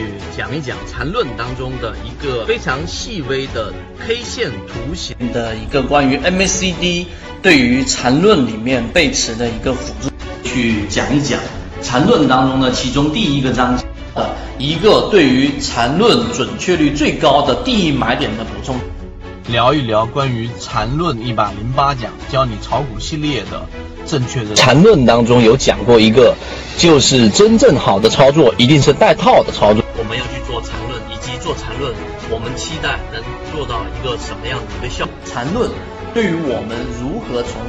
去讲一讲缠论当中的一个非常细微的 K 线图形的一个关于 MACD 对于缠论里面背驰的一个辅助，去讲一讲缠论当中的其中第一个章节的一个对于缠论准确率最高的第一买点的补充。聊一聊关于缠论一百零八讲教你炒股系列的正确的缠论当中有讲过一个，就是真正好的操作一定是带套的操作。我们要去做缠论，以及做缠论，我们期待能做到一个什么样的一个效果？缠论对于我们如何从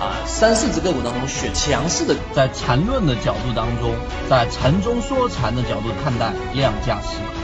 啊三四只个股当中选强势的，在缠论的角度当中，在缠中说禅的角度看待量价时，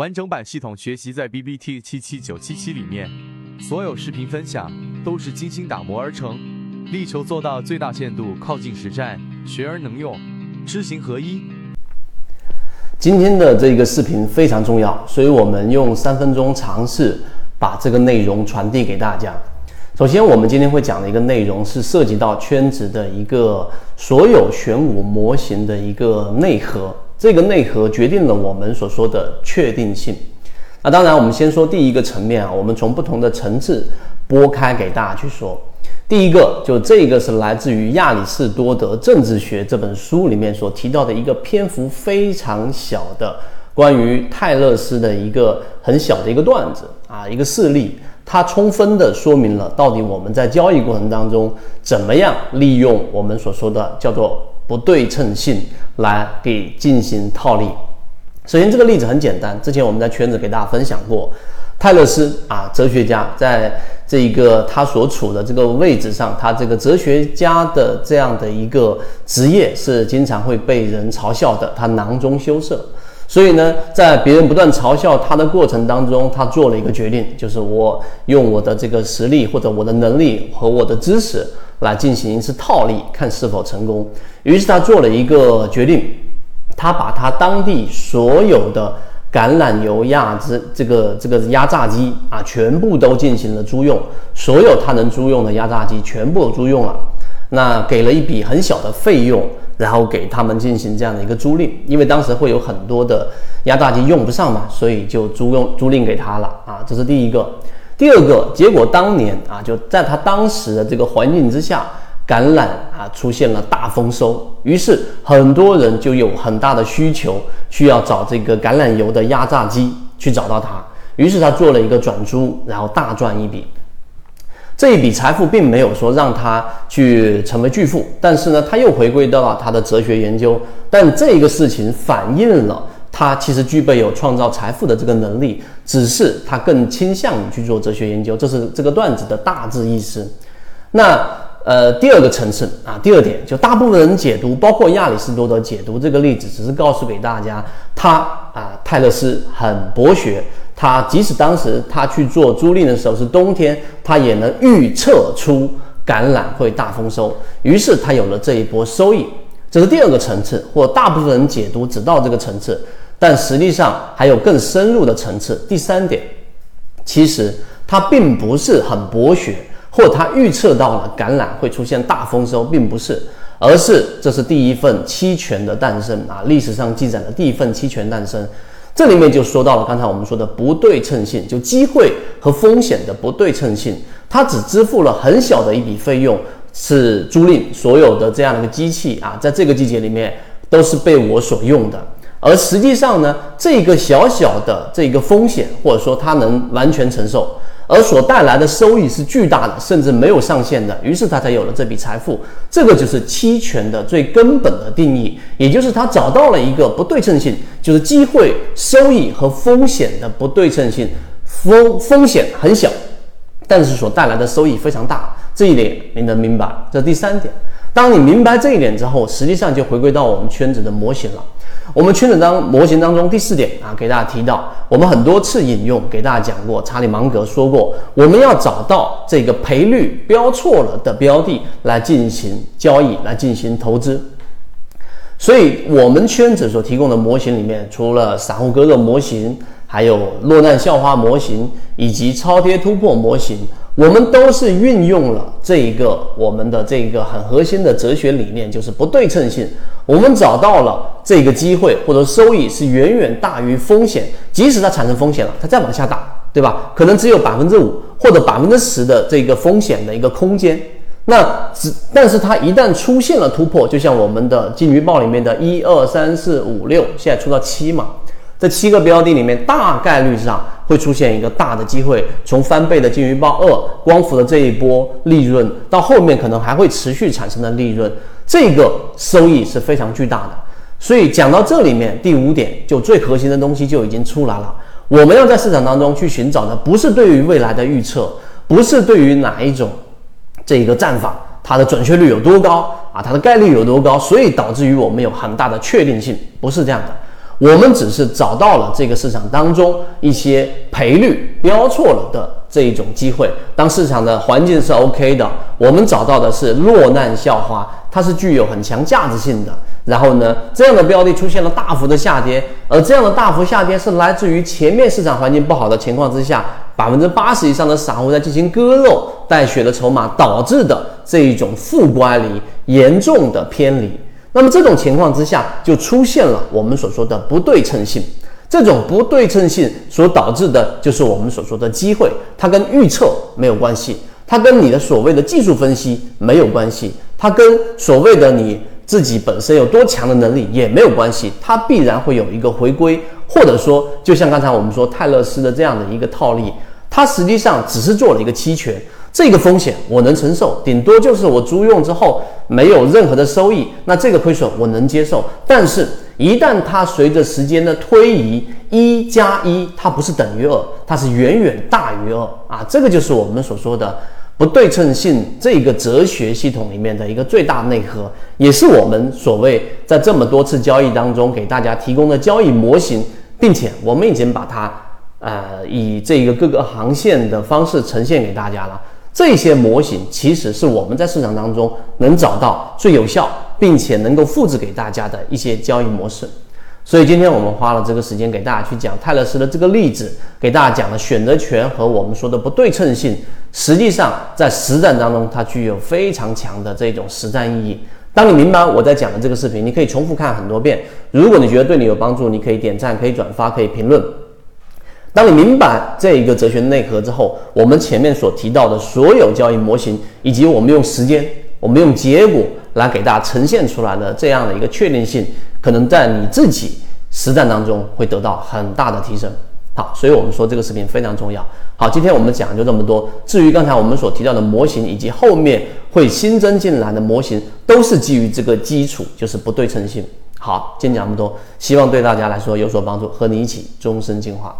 完整版系统学习在 B B T 七七九七七里面，所有视频分享都是精心打磨而成，力求做到最大限度靠近实战，学而能用，知行合一。今天的这个视频非常重要，所以我们用三分钟尝试把这个内容传递给大家。首先，我们今天会讲的一个内容是涉及到圈子的一个所有选股模型的一个内核。这个内核决定了我们所说的确定性。那当然，我们先说第一个层面啊，我们从不同的层次拨开给大家去说。第一个，就这个是来自于亚里士多德政治学这本书里面所提到的一个篇幅非常小的关于泰勒斯的一个很小的一个段子啊，一个事例，它充分的说明了到底我们在交易过程当中怎么样利用我们所说的叫做不对称性。来给进行套利。首先，这个例子很简单，之前我们在圈子给大家分享过，泰勒斯啊，哲学家，在这一个他所处的这个位置上，他这个哲学家的这样的一个职业是经常会被人嘲笑的，他囊中羞涩。所以呢，在别人不断嘲笑他的过程当中，他做了一个决定，就是我用我的这个实力或者我的能力和我的知识来进行一次套利，看是否成功。于是他做了一个决定，他把他当地所有的橄榄油压制这个这个压榨机啊，全部都进行了租用，所有他能租用的压榨机全部都租用了，那给了一笔很小的费用。然后给他们进行这样的一个租赁，因为当时会有很多的压榨机用不上嘛，所以就租用租赁给他了啊，这是第一个。第二个结果，当年啊，就在他当时的这个环境之下，橄榄啊出现了大丰收，于是很多人就有很大的需求，需要找这个橄榄油的压榨机，去找到他，于是他做了一个转租，然后大赚一笔。这一笔财富并没有说让他去成为巨富，但是呢，他又回归到了他的哲学研究。但这个事情反映了他其实具备有创造财富的这个能力，只是他更倾向于去做哲学研究。这是这个段子的大致意思。那呃，第二个层次啊，第二点就大部分人解读，包括亚里士多德解读这个例子，只是告诉给大家，他啊，泰勒斯很博学。他即使当时他去做租赁的时候是冬天，他也能预测出橄榄会大丰收，于是他有了这一波收益。这是第二个层次，或大部分人解读只到这个层次，但实际上还有更深入的层次。第三点，其实他并不是很博学，或他预测到了橄榄会出现大丰收，并不是，而是这是第一份期权的诞生啊！历史上记载的第一份期权诞生。这里面就说到了刚才我们说的不对称性，就机会和风险的不对称性。他只支付了很小的一笔费用，是租赁所有的这样的一个机器啊，在这个季节里面都是被我所用的。而实际上呢，这个小小的这个风险，或者说他能完全承受，而所带来的收益是巨大的，甚至没有上限的，于是他才有了这笔财富。这个就是期权的最根本的定义，也就是他找到了一个不对称性，就是机会、收益和风险的不对称性。风风险很小，但是所带来的收益非常大，这一点你能明白。这第三点，当你明白这一点之后，实际上就回归到我们圈子的模型了。我们圈子当模型当中第四点啊，给大家提到，我们很多次引用给大家讲过，查理芒格说过，我们要找到这个赔率标错了的标的来进行交易，来进行投资。所以，我们圈子所提供的模型里面，除了散户割肉模型，还有落难校花模型以及超跌突破模型。我们都是运用了这一个我们的这一个很核心的哲学理念，就是不对称性。我们找到了这个机会或者收益是远远大于风险，即使它产生风险了，它再往下打，对吧？可能只有百分之五或者百分之十的这个风险的一个空间。那只，但是它一旦出现了突破，就像我们的金鱼报里面的一二三四五六，现在出到七嘛。这七个标的里面，大概率上会出现一个大的机会，从翻倍的金鱼报二、光伏的这一波利润，到后面可能还会持续产生的利润，这个收益是非常巨大的。所以讲到这里面，第五点就最核心的东西就已经出来了。我们要在市场当中去寻找的，不是对于未来的预测，不是对于哪一种这一个战法它的准确率有多高啊，它的概率有多高，所以导致于我们有很大的确定性，不是这样的。我们只是找到了这个市场当中一些赔率标错了的这一种机会。当市场的环境是 OK 的，我们找到的是落难校花，它是具有很强价值性的。然后呢，这样的标的出现了大幅的下跌，而这样的大幅下跌是来自于前面市场环境不好的情况之下，百分之八十以上的散户在进行割肉带血的筹码导致的这一种负乖离严重的偏离。那么这种情况之下，就出现了我们所说的不对称性。这种不对称性所导致的就是我们所说的机会，它跟预测没有关系，它跟你的所谓的技术分析没有关系，它跟所谓的你自己本身有多强的能力也没有关系，它必然会有一个回归，或者说，就像刚才我们说泰勒斯的这样的一个套利，它实际上只是做了一个期权。这个风险我能承受，顶多就是我租用之后没有任何的收益，那这个亏损我能接受。但是，一旦它随着时间的推移，一加一它不是等于二，它是远远大于二啊！这个就是我们所说的不对称性这个哲学系统里面的一个最大内核，也是我们所谓在这么多次交易当中给大家提供的交易模型，并且我们已经把它呃以这个各个航线的方式呈现给大家了。这些模型其实是我们在市场当中能找到最有效，并且能够复制给大家的一些交易模式。所以今天我们花了这个时间给大家去讲泰勒斯的这个例子，给大家讲了选择权和我们说的不对称性，实际上在实战当中它具有非常强的这种实战意义。当你明白我在讲的这个视频，你可以重复看很多遍。如果你觉得对你有帮助，你可以点赞、可以转发、可以评论。当你明白这一个哲学内核之后，我们前面所提到的所有交易模型，以及我们用时间、我们用结果来给大家呈现出来的这样的一个确定性，可能在你自己实战当中会得到很大的提升。好，所以我们说这个视频非常重要。好，今天我们讲就这么多。至于刚才我们所提到的模型，以及后面会新增进来的模型，都是基于这个基础，就是不对称性。好，今天讲这么多，希望对大家来说有所帮助，和你一起终身进化。